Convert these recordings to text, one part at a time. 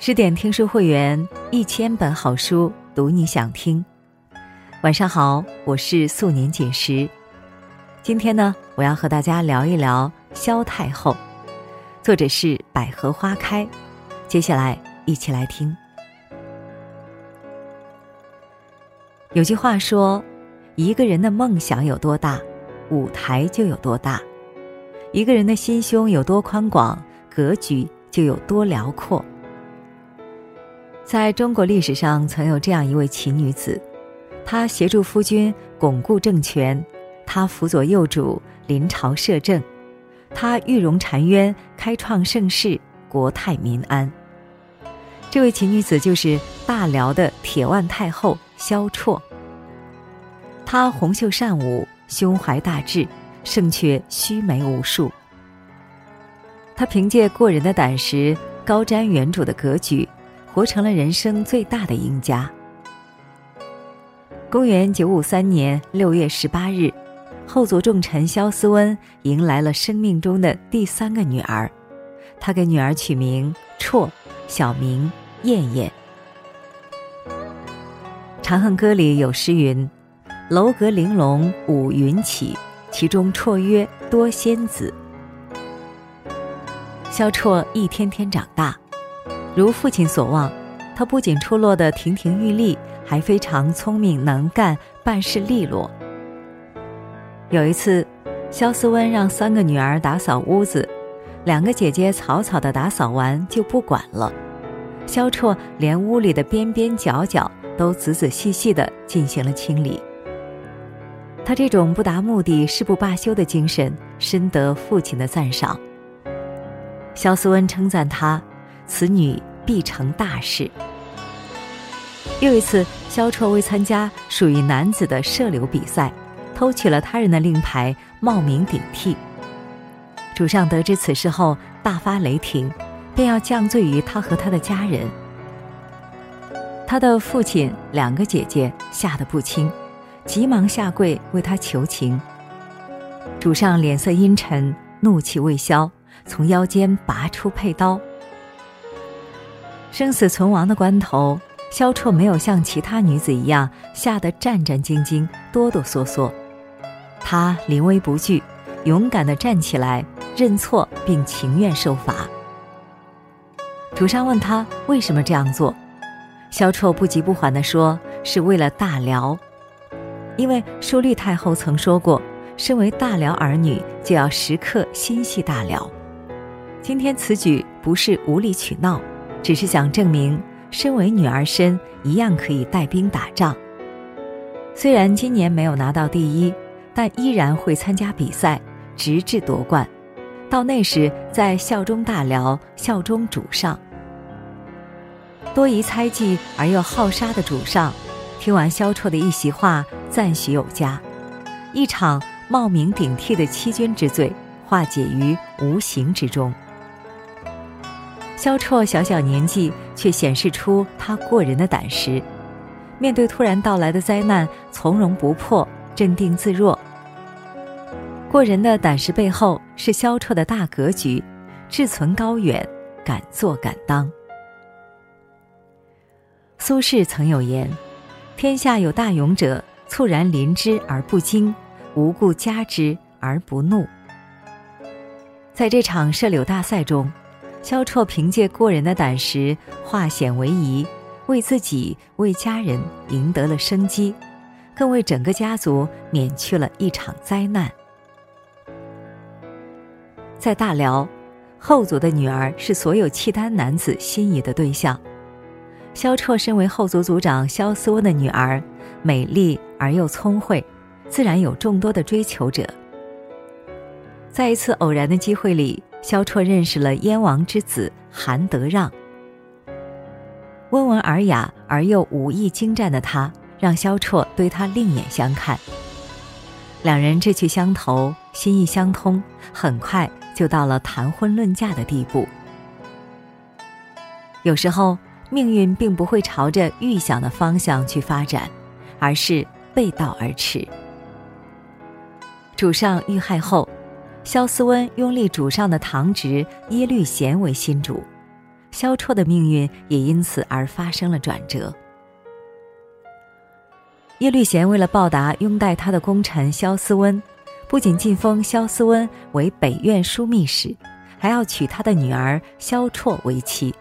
十点听书会员，一千本好书，读你想听。晚上好，我是素年锦时。今天呢，我要和大家聊一聊萧太后，作者是百合花开。接下来一起来听。有句话说，一个人的梦想有多大，舞台就有多大；一个人的心胸有多宽广，格局就有多辽阔。在中国历史上，曾有这样一位奇女子，她协助夫君巩固政权，她辅佐幼主临朝摄政，她玉容禅渊，开创盛世，国泰民安。这位奇女子就是大辽的铁腕太后萧绰。她红袖善舞，胸怀大志，胜却须眉无数。她凭借过人的胆识，高瞻远瞩的格局。活成了人生最大的赢家。公元九五三年六月十八日，后族重臣萧思温迎来了生命中的第三个女儿，他给女儿取名绰，小名燕燕。《长恨歌》里有诗云：“楼阁玲珑五云起，其中绰约多仙子。”萧绰一天天长大。如父亲所望，他不仅出落得亭亭玉立，还非常聪明能干，办事利落。有一次，肖思温让三个女儿打扫屋子，两个姐姐草草的打扫完就不管了，萧绰连屋里的边边角角都仔仔细细的进行了清理。他这种不达目的誓不罢休的精神，深得父亲的赞赏。肖思温称赞他。此女必成大事。又一次，萧绰为参加属于男子的射柳比赛，偷取了他人的令牌，冒名顶替。主上得知此事后，大发雷霆，便要降罪于他和他的家人。他的父亲、两个姐姐吓得不轻，急忙下跪为他求情。主上脸色阴沉，怒气未消，从腰间拔出佩刀。生死存亡的关头，萧绰没有像其他女子一样吓得战战兢兢、哆哆嗦嗦，她临危不惧，勇敢地站起来认错，并情愿受罚。主上问他为什么这样做，萧绰不急不缓地说：“是为了大辽，因为淑丽太后曾说过，身为大辽儿女就要时刻心系大辽。今天此举不是无理取闹。”只是想证明，身为女儿身一样可以带兵打仗。虽然今年没有拿到第一，但依然会参加比赛，直至夺冠。到那时在效忠大辽，效忠主上。多疑猜忌而又好杀的主上，听完萧绰的一席话，赞许有加，一场冒名顶替的欺君之罪化解于无形之中。萧绰小小年纪，却显示出他过人的胆识。面对突然到来的灾难，从容不迫，镇定自若。过人的胆识背后，是萧绰的大格局，志存高远，敢做敢当。苏轼曾有言：“天下有大勇者，猝然临之而不惊，无故加之而不怒。”在这场射柳大赛中。萧绰凭借过人的胆识，化险为夷，为自己、为家人赢得了生机，更为整个家族免去了一场灾难。在大辽，后族的女儿是所有契丹男子心仪的对象。萧绰身为后族族长萧思温的女儿，美丽而又聪慧，自然有众多的追求者。在一次偶然的机会里。萧绰认识了燕王之子韩德让，温文尔雅而又武艺精湛的他，让萧绰对他另眼相看。两人志趣相投，心意相通，很快就到了谈婚论嫁的地步。有时候，命运并不会朝着预想的方向去发展，而是背道而驰。主上遇害后。萧思温拥立主上的堂侄耶律贤为新主，萧绰的命运也因此而发生了转折。耶律贤为了报答拥戴他的功臣萧思温，不仅晋封萧思温为北院枢密使，还要娶他的女儿萧绰为妻。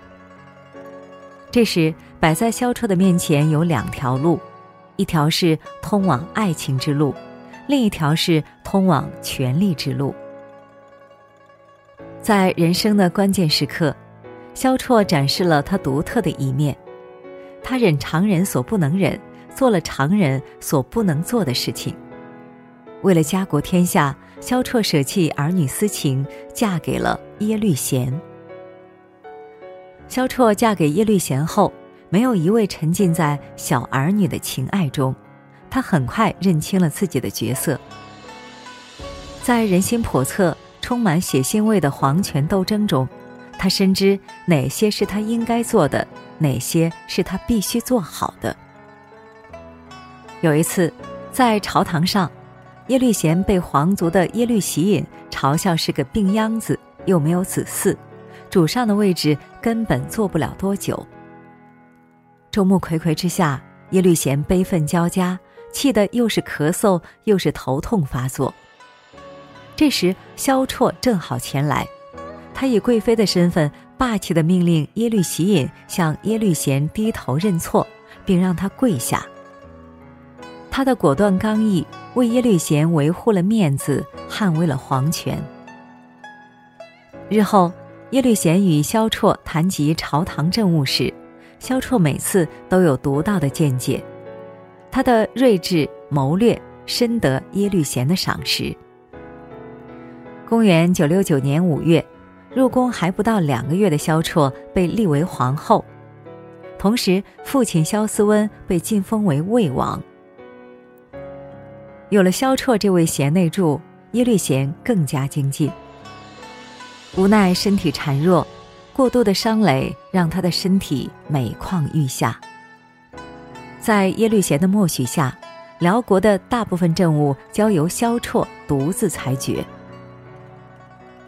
这时，摆在萧绰的面前有两条路，一条是通往爱情之路，另一条是通往权力之路。在人生的关键时刻，萧绰展示了他独特的一面，他忍常人所不能忍。做了常人所不能做的事情。为了家国天下，萧绰舍弃儿女私情，嫁给了耶律贤。萧绰嫁给耶律贤后，没有一味沉浸在小儿女的情爱中，她很快认清了自己的角色。在人心叵测、充满血腥味的皇权斗争中，他深知哪些是他应该做的，哪些是他必须做好的。有一次，在朝堂上，耶律贤被皇族的耶律喜隐嘲笑是个病秧子，又没有子嗣，主上的位置根本坐不了多久。众目睽睽之下，耶律贤悲愤交加，气得又是咳嗽又是头痛发作。这时，萧绰正好前来，他以贵妃的身份，霸气的命令耶律喜隐向耶律贤低头认错，并让他跪下。他的果断刚毅为耶律贤维护了面子，捍卫了皇权。日后，耶律贤与萧绰谈及朝堂政务时，萧绰每次都有独到的见解，他的睿智谋略深得耶律贤的赏识。公元九六九年五月，入宫还不到两个月的萧绰被立为皇后，同时父亲萧思温被晋封为魏王。有了萧绰这位贤内助，耶律贤更加精进。无奈身体孱弱，过度的伤累让他的身体每况愈下。在耶律贤的默许下，辽国的大部分政务交由萧绰独自裁决。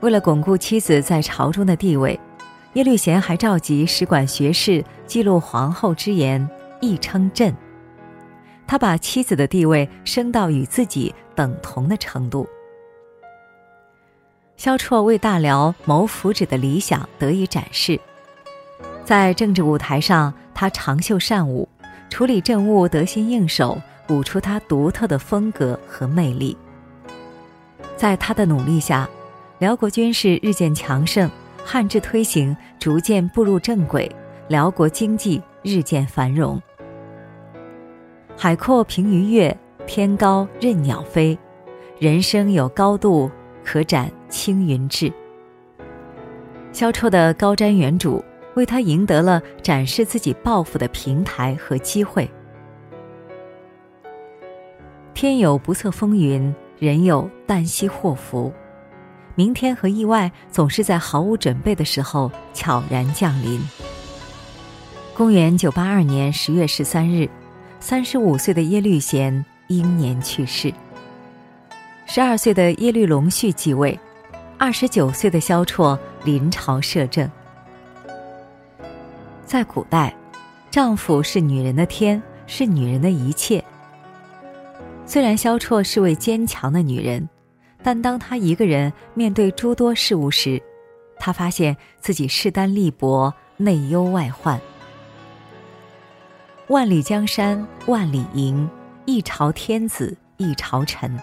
为了巩固妻子在朝中的地位，耶律贤还召集使馆学士记录皇后之言，亦称朕。他把妻子的地位升到与自己等同的程度。萧绰为大辽谋福祉的理想得以展示，在政治舞台上，他长袖善舞，处理政务得心应手，舞出他独特的风格和魅力。在他的努力下，辽国军事日渐强盛，汉制推行逐渐步入正轨，辽国经济日渐繁荣。海阔凭鱼跃，天高任鸟飞，人生有高度，可展青云志。萧绰的高瞻远瞩，为他赢得了展示自己抱负的平台和机会。天有不测风云，人有旦夕祸福，明天和意外总是在毫无准备的时候悄然降临。公元九八二年十月十三日。三十五岁的耶律贤英年去世。十二岁的耶律隆绪继位，二十九岁的萧绰临朝摄政。在古代，丈夫是女人的天，是女人的一切。虽然萧绰是位坚强的女人，但当他一个人面对诸多事物时，他发现自己势单力薄，内忧外患。万里江山万里营，一朝天子一朝臣。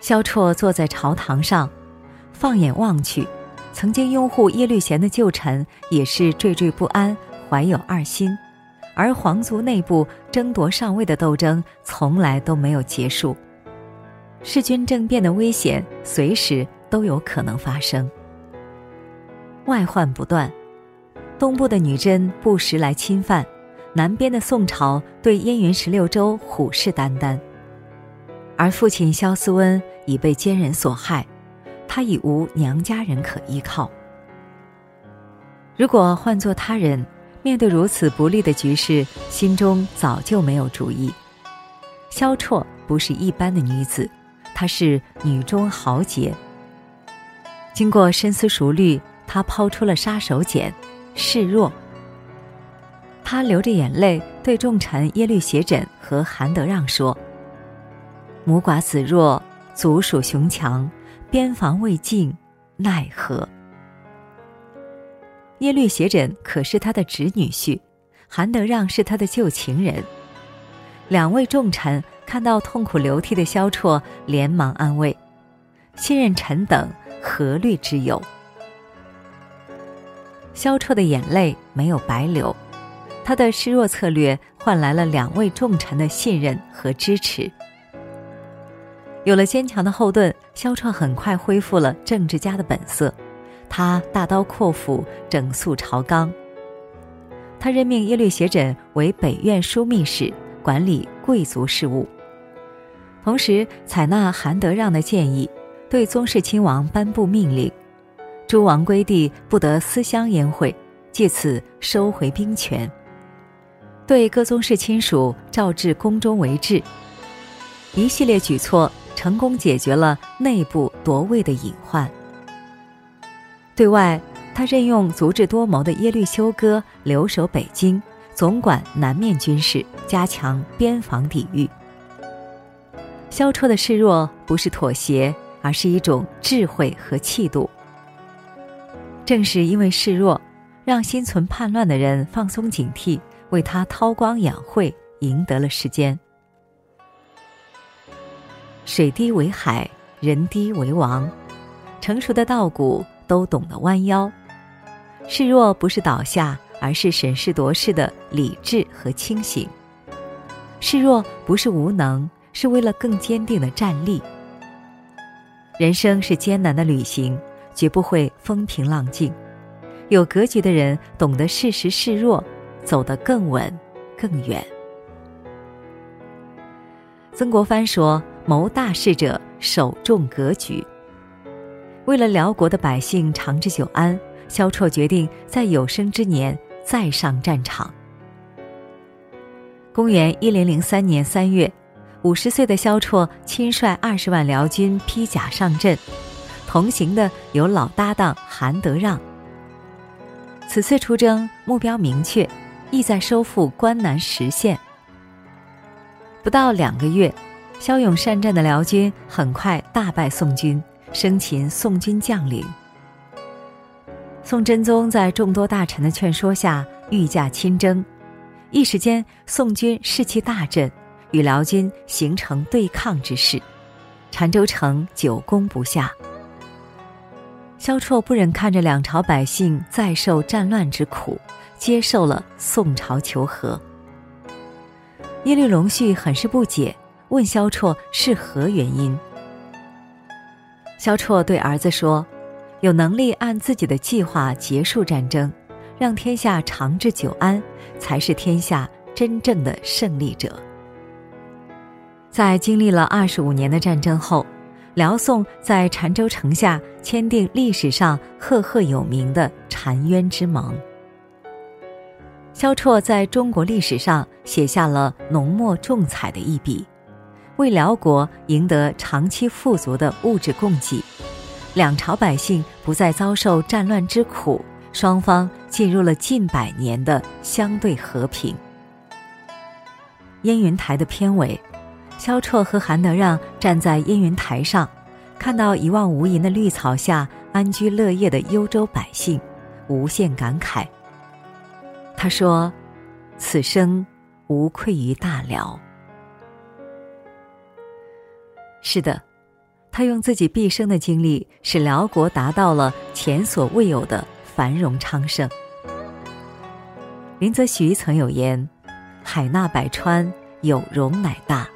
萧绰坐在朝堂上，放眼望去，曾经拥护耶律贤的旧臣也是惴惴不安，怀有二心。而皇族内部争夺上位的斗争从来都没有结束，弑君政变的危险随时都有可能发生，外患不断。东部的女真不时来侵犯，南边的宋朝对燕云十六州虎视眈眈，而父亲萧思温已被奸人所害，他已无娘家人可依靠。如果换做他人，面对如此不利的局势，心中早就没有主意。萧绰不是一般的女子，她是女中豪杰。经过深思熟虑。她抛出了杀手锏——示弱。她流着眼泪对重臣耶律斜轸和韩德让说：“母寡子弱，族属雄强，边防未尽，奈何？”耶律斜轸可是他的侄女婿，韩德让是他的旧情人。两位重臣看到痛哭流涕的萧绰，连忙安慰：“信任臣等，何虑之有？”萧绰的眼泪没有白流，他的示弱策略换来了两位重臣的信任和支持。有了坚强的后盾，萧绰很快恢复了政治家的本色，他大刀阔斧，整肃朝纲。他任命耶律斜轸为北院枢密使。管理贵族事务，同时采纳韩德让的建议，对宗室亲王颁布命令：诸王归地不得私相宴会，借此收回兵权。对各宗室亲属召至宫中为质。一系列举措成功解决了内部夺位的隐患。对外，他任用足智多谋的耶律休哥留守北京。总管南面军事，加强边防抵御。萧绰的示弱不是妥协，而是一种智慧和气度。正是因为示弱，让心存叛乱的人放松警惕，为他韬光养晦，赢得了时间。水低为海，人低为王。成熟的稻谷都懂得弯腰。示弱不是倒下。而是审时度势的理智和清醒。示弱不是无能，是为了更坚定的站立。人生是艰难的旅行，绝不会风平浪静。有格局的人懂得适时示弱，走得更稳、更远。曾国藩说：“谋大事者，首重格局。”为了辽国的百姓长治久安，萧绰决定在有生之年。再上战场。公元一零零三年三月，五十岁的萧绰亲率二十万辽军披甲上阵，同行的有老搭档韩德让。此次出征目标明确，意在收复关南实县。不到两个月，骁勇善战的辽军很快大败宋军，生擒宋军将领。宋真宗在众多大臣的劝说下，御驾亲征，一时间宋军士气大振，与辽军形成对抗之势，澶州城久攻不下。萧绰不忍看着两朝百姓再受战乱之苦，接受了宋朝求和。耶律隆绪很是不解，问萧绰是何原因。萧绰对儿子说。有能力按自己的计划结束战争，让天下长治久安，才是天下真正的胜利者。在经历了二十五年的战争后，辽宋在澶州城下签订历史上赫赫有名的澶渊之盟。萧绰在中国历史上写下了浓墨重彩的一笔，为辽国赢得长期富足的物质供给。两朝百姓不再遭受战乱之苦，双方进入了近百年的相对和平。烟云台的片尾，萧绰和韩德让站在烟云台上，看到一望无垠的绿草下安居乐业的幽州百姓，无限感慨。他说：“此生无愧于大辽。”是的。他用自己毕生的精力，使辽国达到了前所未有的繁荣昌盛。林则徐曾有言：“海纳百川，有容乃大。”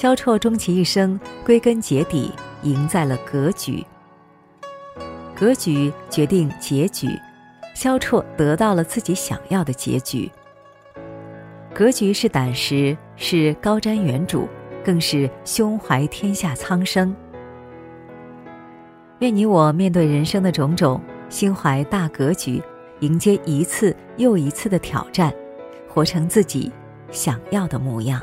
萧绰终其一生，归根结底赢在了格局。格局决定结局，萧绰得到了自己想要的结局。格局是胆识，是高瞻远瞩。更是胸怀天下苍生。愿你我面对人生的种种，心怀大格局，迎接一次又一次的挑战，活成自己想要的模样。